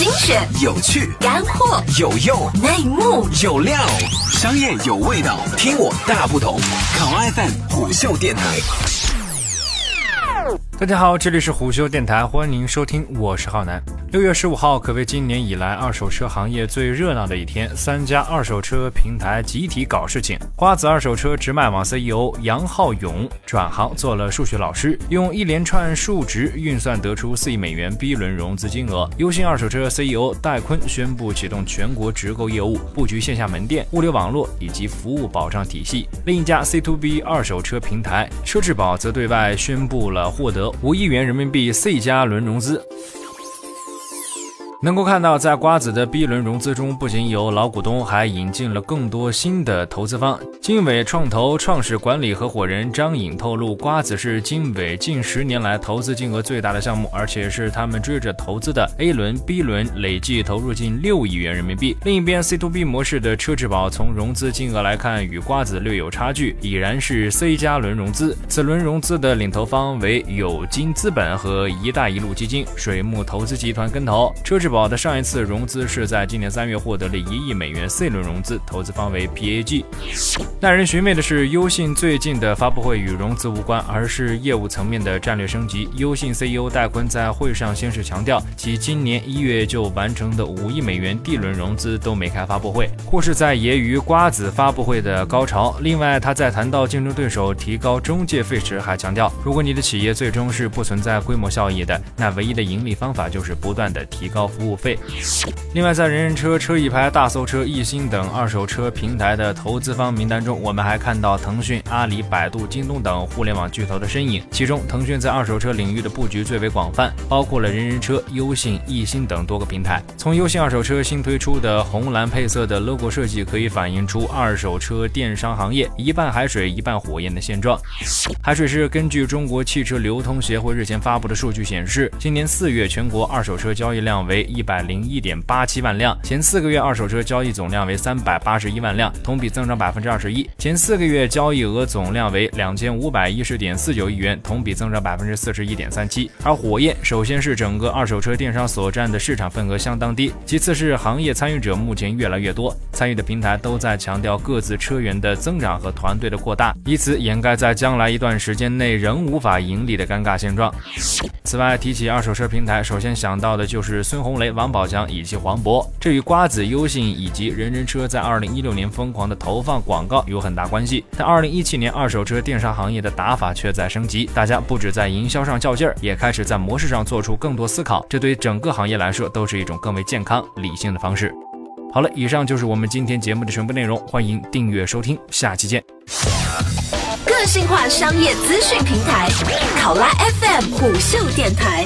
精选、有趣、干货、有用、内幕、有料，商业有味道，听我大不同。考 FM 虎嗅电台。大家好，这里是虎嗅电台，欢迎收听，我是浩南。六月十五号可谓今年以来二手车行业最热闹的一天，三家二手车平台集体搞事情。瓜子二手车直卖网 CEO 杨浩勇转行做了数学老师，用一连串数值运算得出四亿美元 B 轮融资金额。优信二手车 CEO 戴坤宣布启动全国直购业务，布局线下门店、物流网络以及服务保障体系。另一家 C to B 二手车平台车质保则对外宣布了获得五亿元人民币 C 加轮融资。能够看到，在瓜子的 B 轮融资中，不仅有老股东，还引进了更多新的投资方。经纬创投创始管理合伙人张颖透露，瓜子是经纬近十年来投资金额最大的项目，而且是他们追着投资的 A 轮、B 轮，累计投入近六亿元人民币。另一边，C to B 模式的车质宝从融资金额来看，与瓜子略有差距，已然是 C 加轮融资。此轮融资的领投方为有金资本和一带一路基金、水木投资集团跟投。车质宝的上一次融资是在今年三月获得了一亿美元 C 轮融资，投资方为 PAG。耐人寻味的是，优信最近的发布会与融资无关，而是业务层面的战略升级。优信 CEO 戴坤在会上先是强调，其今年一月就完成的五亿美元 D 轮融资都没开发布会，或是在揶揄瓜子发布会的高潮。另外，他在谈到竞争对手提高中介费时，还强调，如果你的企业最终是不存在规模效益的，那唯一的盈利方法就是不断的提高服务费。另外，在人人车、车一排、大搜车、易鑫等二手车平台的投资方名单中，我们还看到腾讯、阿里、百度、京东等互联网巨头的身影。其中，腾讯在二手车领域的布局最为广泛，包括了人人车、优信、易鑫等多个平台。从优信二手车新推出的红蓝配色的 logo 设计，可以反映出二手车电商行业一半海水一半火焰的现状。海水是根据中国汽车流通协会日前发布的数据显示，今年四月全国二手车交易量为一百零一点八七万辆，前四个月二手车交易总量为三百八十一万辆，同比增长百分之二十一。前四个月交易额总量为两千五百一十点四九亿元，同比增长百分之四十一点三七。而火焰首先是整个二手车电商所占的市场份额相当低，其次是行业参与者目前越来越多，参与的平台都在强调各自车源的增长和团队的扩大，以此掩盖在将来一段时间内仍无法盈利的尴尬现状。此外，提起二手车平台，首先想到的就是孙红雷、王宝强以及黄渤，这与瓜子、优信以及人人车在二零一六年疯狂的投放广告有很大关系。但二零一七年二手车电商行业的打法却在升级，大家不止在营销上较劲儿，也开始在模式上做出更多思考，这对整个行业来说都是一种更为健康、理性的方式。好了，以上就是我们今天节目的全部内容，欢迎订阅收听，下期见。个性化商业资讯平台，考拉 FM 虎嗅电台。